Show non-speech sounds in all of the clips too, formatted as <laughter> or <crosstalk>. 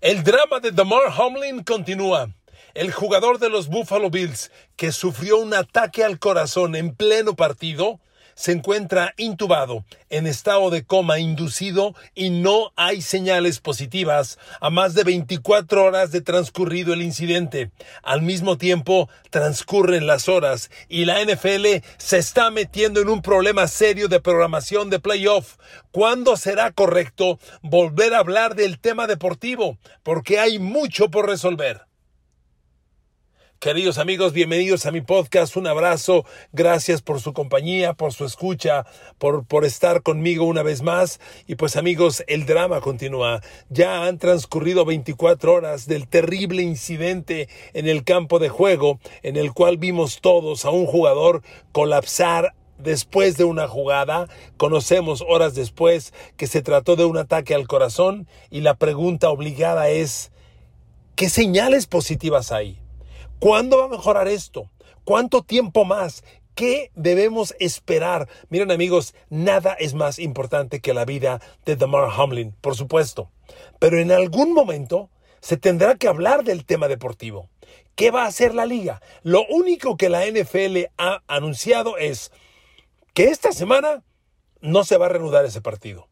El drama de Damar Hamlin continúa. El jugador de los Buffalo Bills, que sufrió un ataque al corazón en pleno partido, se encuentra intubado, en estado de coma inducido y no hay señales positivas a más de 24 horas de transcurrido el incidente. Al mismo tiempo, transcurren las horas y la NFL se está metiendo en un problema serio de programación de playoff. ¿Cuándo será correcto volver a hablar del tema deportivo? Porque hay mucho por resolver. Queridos amigos, bienvenidos a mi podcast. Un abrazo. Gracias por su compañía, por su escucha, por, por estar conmigo una vez más. Y pues amigos, el drama continúa. Ya han transcurrido 24 horas del terrible incidente en el campo de juego en el cual vimos todos a un jugador colapsar después de una jugada, conocemos horas después que se trató de un ataque al corazón y la pregunta obligada es, ¿qué señales positivas hay? ¿Cuándo va a mejorar esto? ¿Cuánto tiempo más? ¿Qué debemos esperar? Miren amigos, nada es más importante que la vida de Damar Hamlin, por supuesto. Pero en algún momento se tendrá que hablar del tema deportivo. ¿Qué va a hacer la liga? Lo único que la NFL ha anunciado es que esta semana no se va a reanudar ese partido.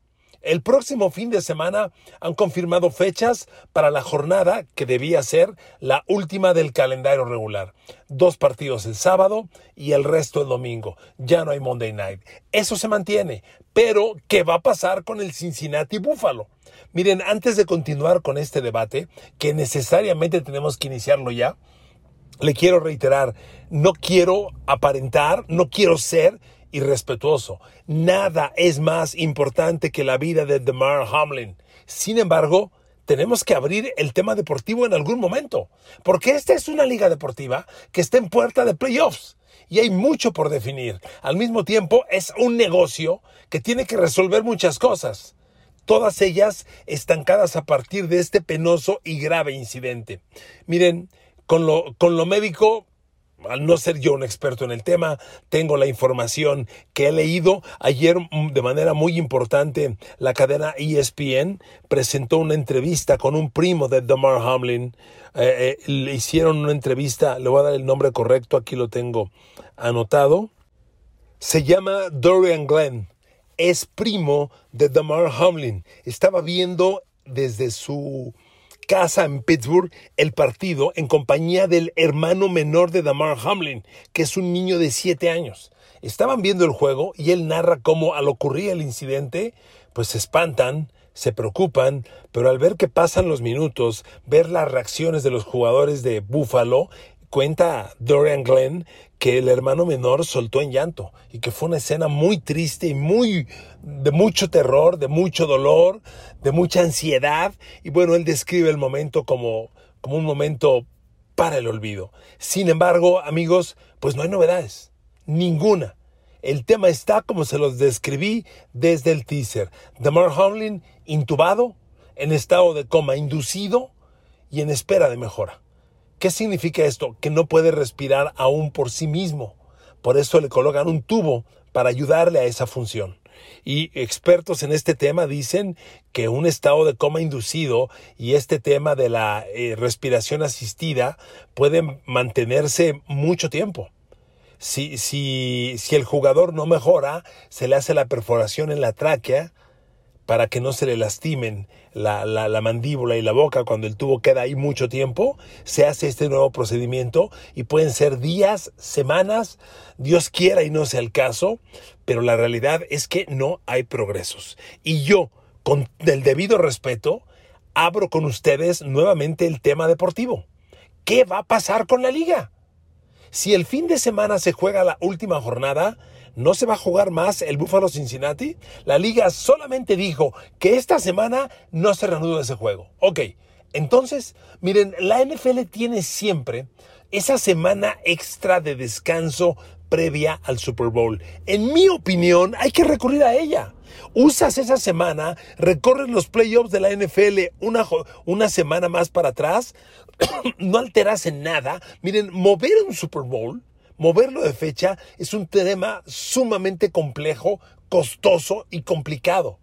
El próximo fin de semana han confirmado fechas para la jornada que debía ser la última del calendario regular. Dos partidos el sábado y el resto el domingo. Ya no hay Monday Night. Eso se mantiene. Pero, ¿qué va a pasar con el Cincinnati Buffalo? Miren, antes de continuar con este debate, que necesariamente tenemos que iniciarlo ya, le quiero reiterar, no quiero aparentar, no quiero ser irrespetuoso. Nada es más importante que la vida de DeMar Hamlin. Sin embargo, tenemos que abrir el tema deportivo en algún momento, porque esta es una liga deportiva que está en puerta de playoffs y hay mucho por definir. Al mismo tiempo, es un negocio que tiene que resolver muchas cosas, todas ellas estancadas a partir de este penoso y grave incidente. Miren, con lo, con lo médico al no ser yo un experto en el tema, tengo la información que he leído. Ayer, mm, de manera muy importante, la cadena ESPN presentó una entrevista con un primo de Damar Hamlin. Eh, eh, le hicieron una entrevista, le voy a dar el nombre correcto, aquí lo tengo anotado. Se llama Dorian Glenn. Es primo de Damar Hamlin. Estaba viendo desde su casa en Pittsburgh el partido en compañía del hermano menor de Damar Hamlin, que es un niño de 7 años. Estaban viendo el juego y él narra cómo al ocurrir el incidente, pues se espantan, se preocupan, pero al ver que pasan los minutos, ver las reacciones de los jugadores de Buffalo, cuenta Dorian Glenn que el hermano menor soltó en llanto y que fue una escena muy triste y muy de mucho terror, de mucho dolor, de mucha ansiedad y bueno, él describe el momento como como un momento para el olvido. Sin embargo, amigos, pues no hay novedades, ninguna. El tema está como se los describí desde el teaser. Damar Hamlin intubado, en estado de coma inducido y en espera de mejora. ¿Qué significa esto? Que no puede respirar aún por sí mismo. Por eso le colocan un tubo para ayudarle a esa función. Y expertos en este tema dicen que un estado de coma inducido y este tema de la eh, respiración asistida pueden mantenerse mucho tiempo. Si, si, si el jugador no mejora, se le hace la perforación en la tráquea para que no se le lastimen la, la, mandíbula y la boca cuando el tubo queda ahí mucho tiempo, se hace este nuevo procedimiento y pueden ser días, semanas, Dios quiera y no sea el caso, pero la realidad es que no hay progresos. Y yo, con el debido respeto, abro con ustedes nuevamente el tema deportivo. ¿Qué va a pasar con la liga? Si el fin de semana se juega la última jornada, ¿No se va a jugar más el Buffalo Cincinnati? La liga solamente dijo que esta semana no se reanuda ese juego. Ok, entonces, miren, la NFL tiene siempre esa semana extra de descanso previa al Super Bowl. En mi opinión, hay que recurrir a ella. Usas esa semana, recorres los playoffs de la NFL una, una semana más para atrás, <coughs> no alteras en nada. Miren, mover un Super Bowl Moverlo de fecha es un tema sumamente complejo, costoso y complicado.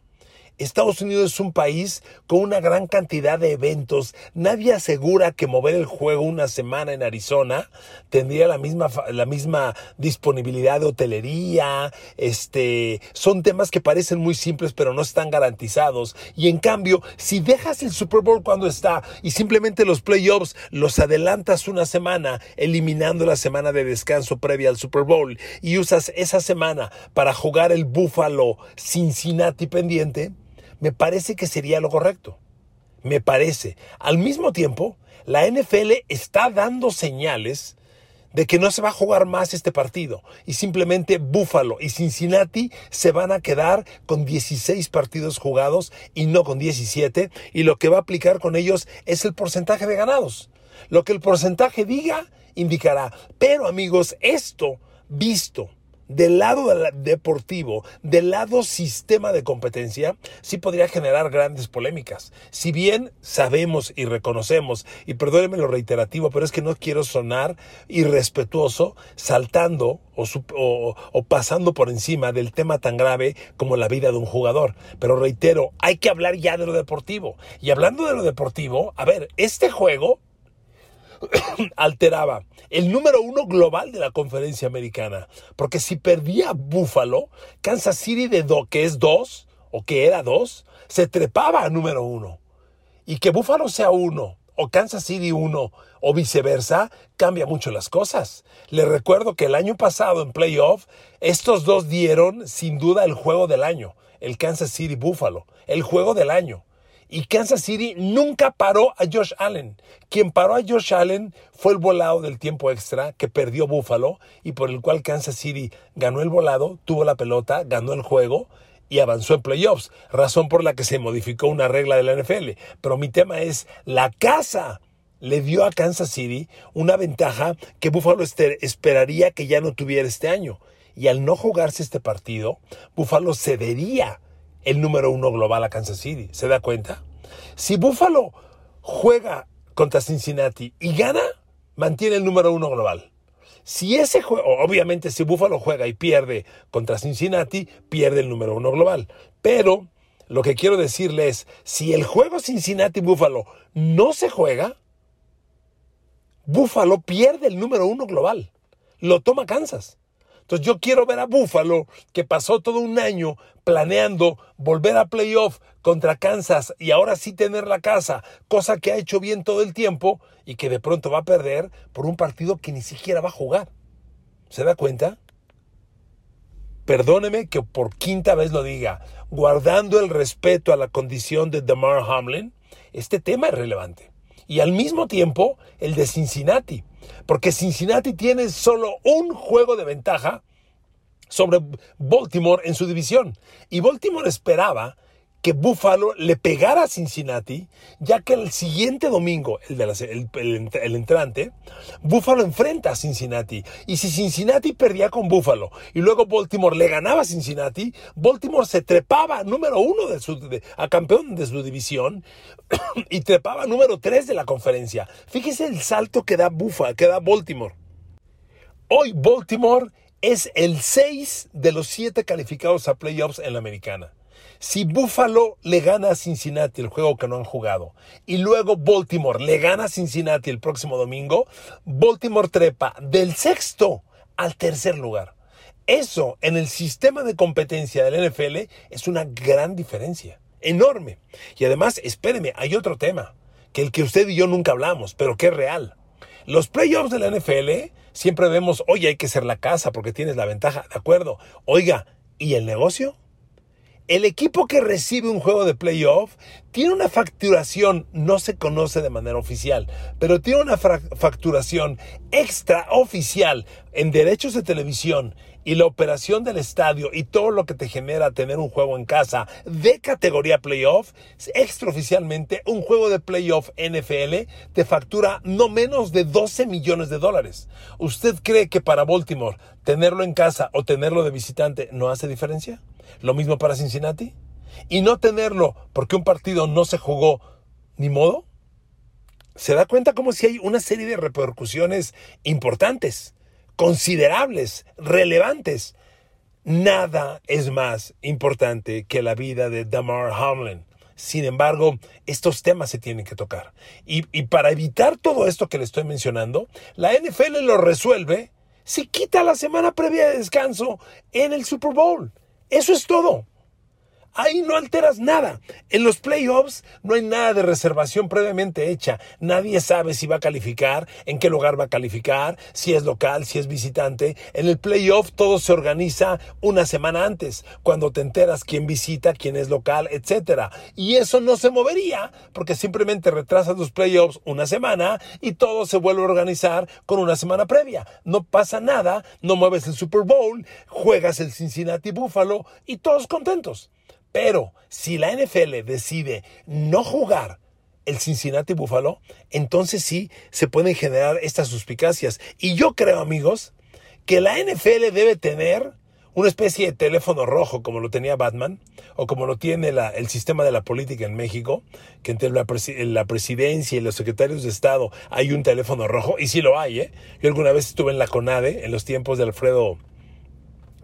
Estados Unidos es un país con una gran cantidad de eventos. Nadie asegura que mover el juego una semana en Arizona tendría la misma, la misma disponibilidad de hotelería. Este, son temas que parecen muy simples pero no están garantizados. Y en cambio, si dejas el Super Bowl cuando está y simplemente los playoffs los adelantas una semana, eliminando la semana de descanso previa al Super Bowl y usas esa semana para jugar el Buffalo Cincinnati pendiente, me parece que sería lo correcto. Me parece. Al mismo tiempo, la NFL está dando señales de que no se va a jugar más este partido y simplemente Buffalo y Cincinnati se van a quedar con 16 partidos jugados y no con 17 y lo que va a aplicar con ellos es el porcentaje de ganados. Lo que el porcentaje diga indicará. Pero amigos, esto visto del lado deportivo, del lado sistema de competencia, sí podría generar grandes polémicas. Si bien sabemos y reconocemos, y perdónenme lo reiterativo, pero es que no quiero sonar irrespetuoso saltando o, o, pasando por encima del tema tan grave como la vida de un jugador. Pero reitero, hay que hablar ya de lo deportivo. Y hablando de lo deportivo, a ver, este juego <coughs> alteraba el número uno global de la conferencia americana. Porque si perdía Buffalo, Kansas City de do, que es dos, o que era dos, se trepaba a número uno. Y que Buffalo sea uno, o Kansas City uno, o viceversa, cambia mucho las cosas. Les recuerdo que el año pasado en playoff, estos dos dieron sin duda el juego del año, el Kansas City Buffalo, el juego del año. Y Kansas City nunca paró a Josh Allen. Quien paró a Josh Allen fue el volado del tiempo extra que perdió Buffalo y por el cual Kansas City ganó el volado, tuvo la pelota, ganó el juego y avanzó en playoffs, razón por la que se modificó una regla de la NFL. Pero mi tema es, la casa le dio a Kansas City una ventaja que Buffalo esperaría que ya no tuviera este año. Y al no jugarse este partido, Buffalo cedería el número uno global a Kansas City. ¿Se da cuenta? Si Buffalo juega contra Cincinnati y gana, mantiene el número uno global. Si ese juego, obviamente si Buffalo juega y pierde contra Cincinnati, pierde el número uno global. Pero lo que quiero decirle es, si el juego Cincinnati-Buffalo no se juega, Buffalo pierde el número uno global. Lo toma Kansas. Entonces yo quiero ver a Buffalo, que pasó todo un año planeando volver a playoff contra Kansas y ahora sí tener la casa, cosa que ha hecho bien todo el tiempo y que de pronto va a perder por un partido que ni siquiera va a jugar. ¿Se da cuenta? Perdóneme que por quinta vez lo diga, guardando el respeto a la condición de DeMar Hamlin, este tema es relevante. Y al mismo tiempo, el de Cincinnati porque Cincinnati tiene solo un juego de ventaja sobre Baltimore en su división. Y Baltimore esperaba que Buffalo le pegara a Cincinnati, ya que el siguiente domingo, el, entrante, Buffalo enfrenta a Cincinnati. Y si Cincinnati perdía con Buffalo y luego Baltimore le ganaba a Cincinnati, Baltimore se trepaba número uno de su, a campeón de su división <coughs> y trepaba número tres de la conferencia. Fíjese el salto que da Buffalo, que da Baltimore. Hoy Baltimore es el 6 de los 7 calificados a playoffs en la americana. Si Buffalo le gana a Cincinnati el juego que no han jugado y luego Baltimore le gana a Cincinnati el próximo domingo, Baltimore trepa del sexto al tercer lugar. Eso en el sistema de competencia del NFL es una gran diferencia, enorme. Y además, espéreme, hay otro tema, que el que usted y yo nunca hablamos, pero que es real. Los playoffs de la NFL siempre vemos, oye, hay que ser la casa porque tienes la ventaja, de acuerdo. Oiga, ¿y el negocio? El equipo que recibe un juego de playoff tiene una facturación, no se conoce de manera oficial, pero tiene una facturación extraoficial en derechos de televisión y la operación del estadio y todo lo que te genera tener un juego en casa de categoría playoff, extraoficialmente un juego de playoff NFL te factura no menos de 12 millones de dólares. ¿Usted cree que para Baltimore tenerlo en casa o tenerlo de visitante no hace diferencia? Lo mismo para Cincinnati. Y no tenerlo porque un partido no se jugó ni modo. Se da cuenta como si hay una serie de repercusiones importantes, considerables, relevantes. Nada es más importante que la vida de Damar Hamlin. Sin embargo, estos temas se tienen que tocar. Y, y, para evitar todo esto que le estoy mencionando, la NFL lo resuelve si quita la semana previa de descanso en el Super Bowl. Eso es todo. Ahí no alteras nada. En los playoffs no hay nada de reservación previamente hecha. Nadie sabe si va a calificar, en qué lugar va a calificar, si es local, si es visitante. En el playoff todo se organiza una semana antes, cuando te enteras quién visita, quién es local, etc. Y eso no se movería porque simplemente retrasas los playoffs una semana y todo se vuelve a organizar con una semana previa. No pasa nada, no mueves el Super Bowl, juegas el Cincinnati Buffalo y todos contentos. Pero si la NFL decide no jugar el Cincinnati Buffalo, entonces sí se pueden generar estas suspicacias. Y yo creo, amigos, que la NFL debe tener una especie de teléfono rojo como lo tenía Batman o como lo tiene el sistema de la política en México, que entre la, la, presidencia y los secretarios de Estado hay un teléfono rojo, y sí lo hay, ¿eh? Yo alguna vez estuve en la CONADE en los tiempos de Alfredo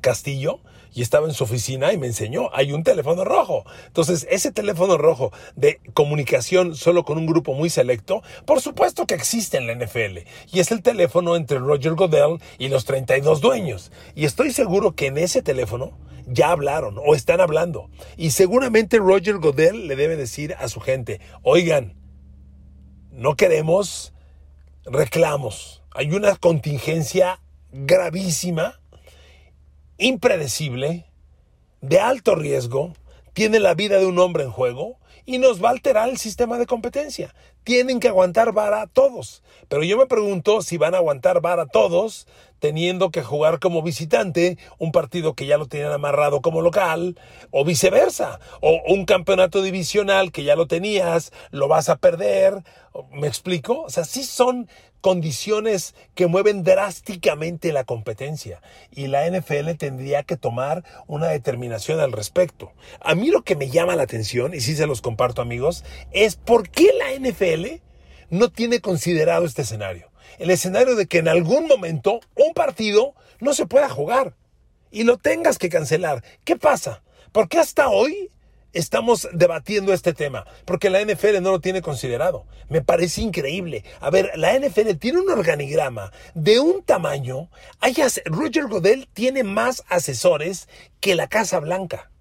Castillo y estaba en su oficina y me enseñó, hay un teléfono rojo. Entonces, ese teléfono rojo de comunicación solo con un grupo muy selecto, por supuesto que existe en la NFL. Y es el teléfono entre Roger Godell y los 32 dueños. Y estoy seguro que en ese teléfono ya hablaron o están hablando. Y seguramente Roger Godell le debe decir a su gente, oigan, no queremos reclamos. Hay una contingencia gravísima impredecible, de alto riesgo, tiene la vida de un hombre en juego y nos va a alterar el sistema de competencia. Tienen que aguantar vara todos. Pero yo me pregunto si van a aguantar vara todos teniendo que jugar como visitante un partido que ya lo tenían amarrado como local, o viceversa, o un campeonato divisional que ya lo tenías, lo vas a perder, ¿me explico? O sea, sí son condiciones que mueven drásticamente la competencia y la NFL tendría que tomar una determinación al respecto. A mí lo que me llama la atención, y sí se los comparto amigos, es por qué la NFL no tiene considerado este escenario el escenario de que en algún momento un partido no se pueda jugar y lo tengas que cancelar. ¿Qué pasa? ¿Por qué hasta hoy estamos debatiendo este tema? Porque la NFL no lo tiene considerado. Me parece increíble. A ver, la NFL tiene un organigrama de un tamaño. Roger Godel tiene más asesores que la Casa Blanca.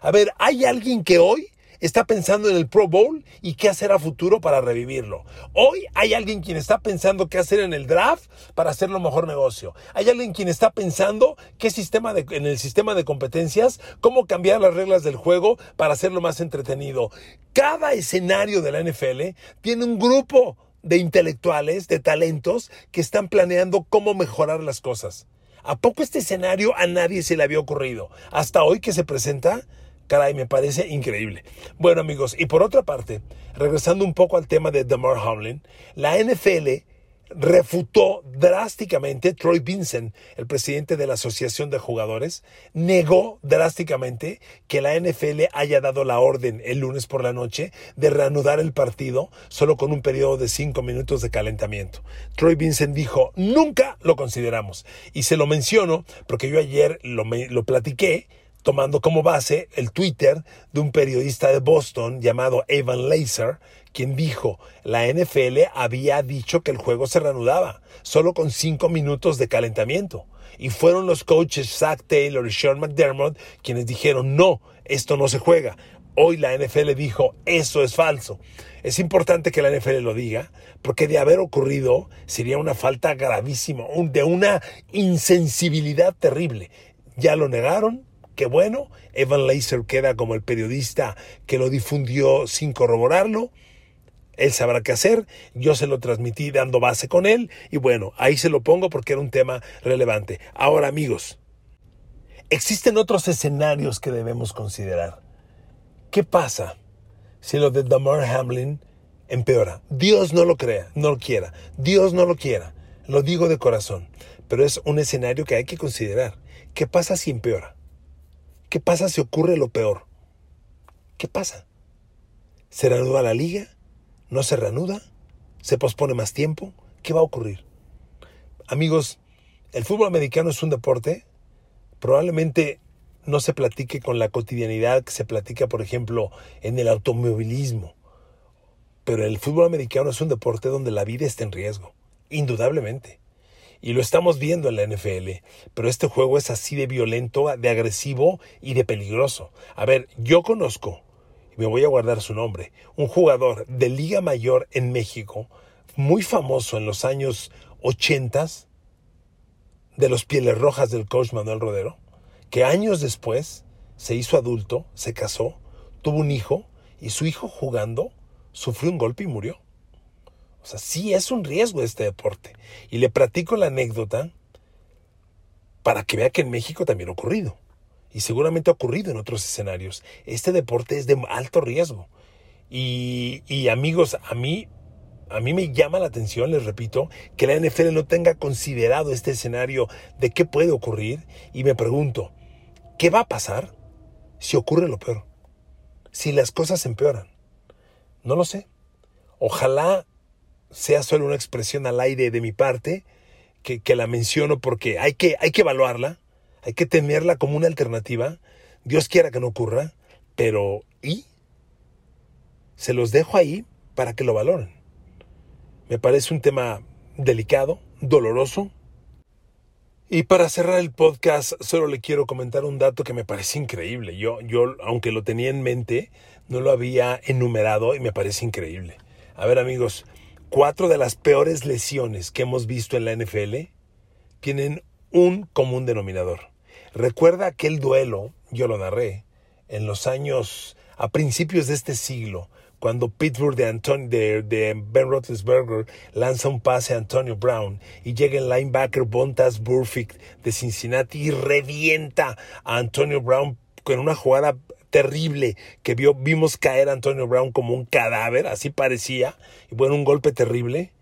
A ver, ¿hay alguien que hoy está pensando en el Pro Bowl y qué hacer a futuro para revivirlo. Hoy hay alguien quien está pensando qué hacer en el draft para hacerlo mejor negocio. Hay alguien quien está pensando qué sistema de, en el sistema de competencias, cómo cambiar las reglas del juego para hacerlo más entretenido. Cada escenario de la NFL tiene un grupo de intelectuales, de talentos que están planeando cómo mejorar las cosas. ¿A poco este escenario a nadie se le había ocurrido? Hasta hoy que se presenta, Caray, me parece increíble. Bueno amigos, y por otra parte, regresando un poco al tema de Damar Hamlin, la NFL refutó drásticamente, Troy Vincent, el presidente de la Asociación de Jugadores, negó drásticamente que la NFL haya dado la orden el lunes por la noche de reanudar el partido solo con un periodo de cinco minutos de calentamiento. Troy Vincent dijo, nunca lo consideramos. Y se lo menciono porque yo ayer lo, lo platiqué tomando como base el Twitter de un periodista de Boston llamado Evan Laser, quien dijo, la NFL había dicho que el juego se reanudaba, solo con cinco minutos de calentamiento. Y fueron los coaches Zach Taylor y Sean McDermott quienes dijeron, no, esto no se juega. Hoy la NFL dijo, eso es falso. Es importante que la NFL lo diga, porque de haber ocurrido sería una falta gravísima, de una insensibilidad terrible. Ya lo negaron, Qué bueno, Evan Laser queda como el periodista que lo difundió sin corroborarlo. Él sabrá qué hacer, yo se lo transmití dando base con él y bueno, ahí se lo pongo porque era un tema relevante. Ahora amigos, existen otros escenarios que debemos considerar. ¿Qué pasa si lo de Damar Hamlin empeora? Dios no lo crea, no lo quiera, Dios no lo quiera, lo digo de corazón, pero es un escenario que hay que considerar. ¿Qué pasa si empeora? ¿Qué pasa si ocurre lo peor? ¿Qué pasa? ¿Se reanuda la liga? ¿No se reanuda? ¿Se pospone más tiempo? ¿Qué va a ocurrir? Amigos, el fútbol americano es un deporte probablemente no se platique con la cotidianidad que se platica, por ejemplo, en el automovilismo. Pero el fútbol americano es un deporte donde la vida está en riesgo, indudablemente. Y lo estamos viendo en la NFL, pero este juego es así de violento, de agresivo y de peligroso. A ver, yo conozco, y me voy a guardar su nombre, un jugador de Liga Mayor en México, muy famoso en los años 80 de los Pieles Rojas del coach Manuel Rodero, que años después se hizo adulto, se casó, tuvo un hijo y su hijo jugando sufrió un golpe y murió. O sea, sí es un riesgo este deporte. Y le platico la anécdota para que vea que en México también ha ocurrido. Y seguramente ha ocurrido en otros escenarios. Este deporte es de alto riesgo. Y, y amigos, a mí, a mí me llama la atención, les repito, que la NFL no tenga considerado este escenario de qué puede ocurrir. Y me pregunto, ¿qué va a pasar si ocurre lo peor? Si las cosas empeoran. No lo sé. Ojalá sea solo una expresión al aire de mi parte, que, que, la menciono porque hay que, hay que evaluarla, hay que tenerla como una alternativa. Dios quiera que no ocurra, pero ¿y? Se los dejo ahí para que lo valoren. Me parece un tema delicado, doloroso. Y para cerrar el podcast, solo le quiero comentar un dato que me parece increíble. Yo, yo, aunque lo tenía en mente, no lo había enumerado y me parece increíble. A ver amigos, cuatro de las peores lesiones que hemos visto en la NFL tienen un común denominador. Recuerda aquel duelo, yo lo narré, en los años, a principios de este siglo, cuando Pittsburgh de, de, Ben Roethlisberger lanza un pase a Antonio Brown y llega el linebacker Bontas Burfict de Cincinnati y revienta a Antonio Brown con una jugada terrible que vio, vimos caer a Antonio Brown como un cadáver, así parecía, y bueno, un golpe terrible.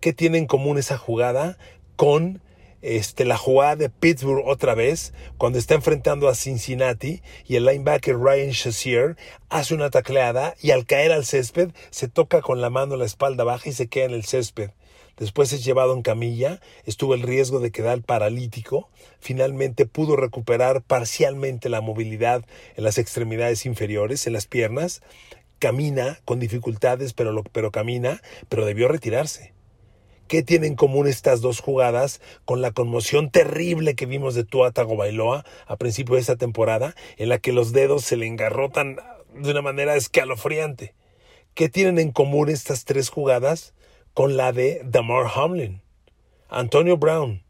¿Qué tiene en común esa jugada con este, la jugada de Pittsburgh otra vez, cuando está enfrentando a Cincinnati y el linebacker Ryan Shazier hace una tacleada y al caer al césped se toca con la mano la espalda baja y se queda en el césped. Después es llevado en camilla, estuvo el riesgo de quedar paralítico, finalmente pudo recuperar parcialmente la movilidad en las extremidades inferiores, en las piernas, camina con dificultades, pero, pero camina, pero debió retirarse. ¿Qué tienen en común estas dos jugadas con la conmoción terrible que vimos de Tua Tagovailoa a principio de esta temporada, en la que los dedos se le engarrotan de una manera escalofriante? ¿Qué tienen en común estas tres jugadas? Con la de Damar Hamlin, Antonio Brown,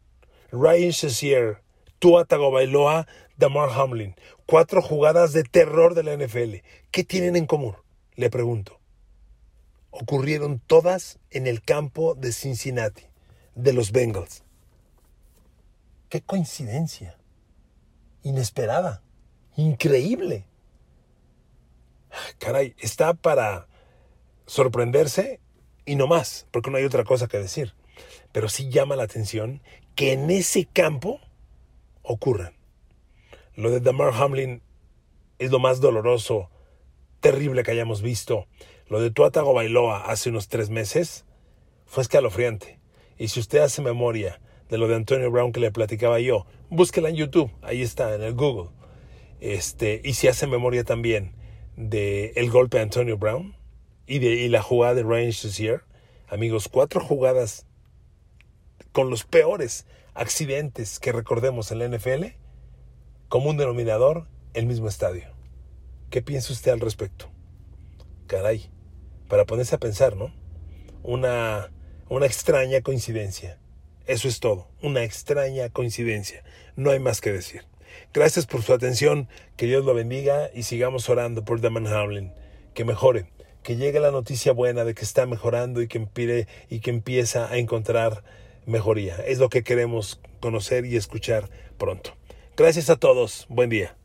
Ryan Shazier, Tua Tagovailoa, Damar Hamlin. Cuatro jugadas de terror de la NFL. ¿Qué tienen en común? Le pregunto. Ocurrieron todas en el campo de Cincinnati, de los Bengals. ¡Qué coincidencia! Inesperada, increíble. Caray, está para sorprenderse y no más, porque no hay otra cosa que decir. Pero sí llama la atención que en ese campo ocurran. Lo de Damar Hamlin es lo más doloroso, terrible que hayamos visto. Lo de Tuatago Bailoa hace unos tres meses fue escalofriante. Y si usted hace memoria de lo de Antonio Brown que le platicaba yo, búsquela en YouTube, ahí está, en el Google. Este, y si hace memoria también de el golpe de Antonio Brown, y, la jugada de Ryan Shazier, amigos, cuatro jugadas con los peores accidentes que recordemos en la NFL, como un denominador, el mismo estadio. ¿Qué piensa usted al respecto? Caray, para ponerse a pensar, ¿no? Una, una extraña coincidencia. Eso es todo, una extraña coincidencia. No hay más que decir. Gracias por su atención, que Dios lo bendiga y sigamos orando por Damon Hamlin, que mejore que llegue la noticia buena de que está mejorando y que, empire, y que empieza a encontrar mejoría. Es lo que queremos conocer y escuchar pronto. Gracias a todos. Buen día.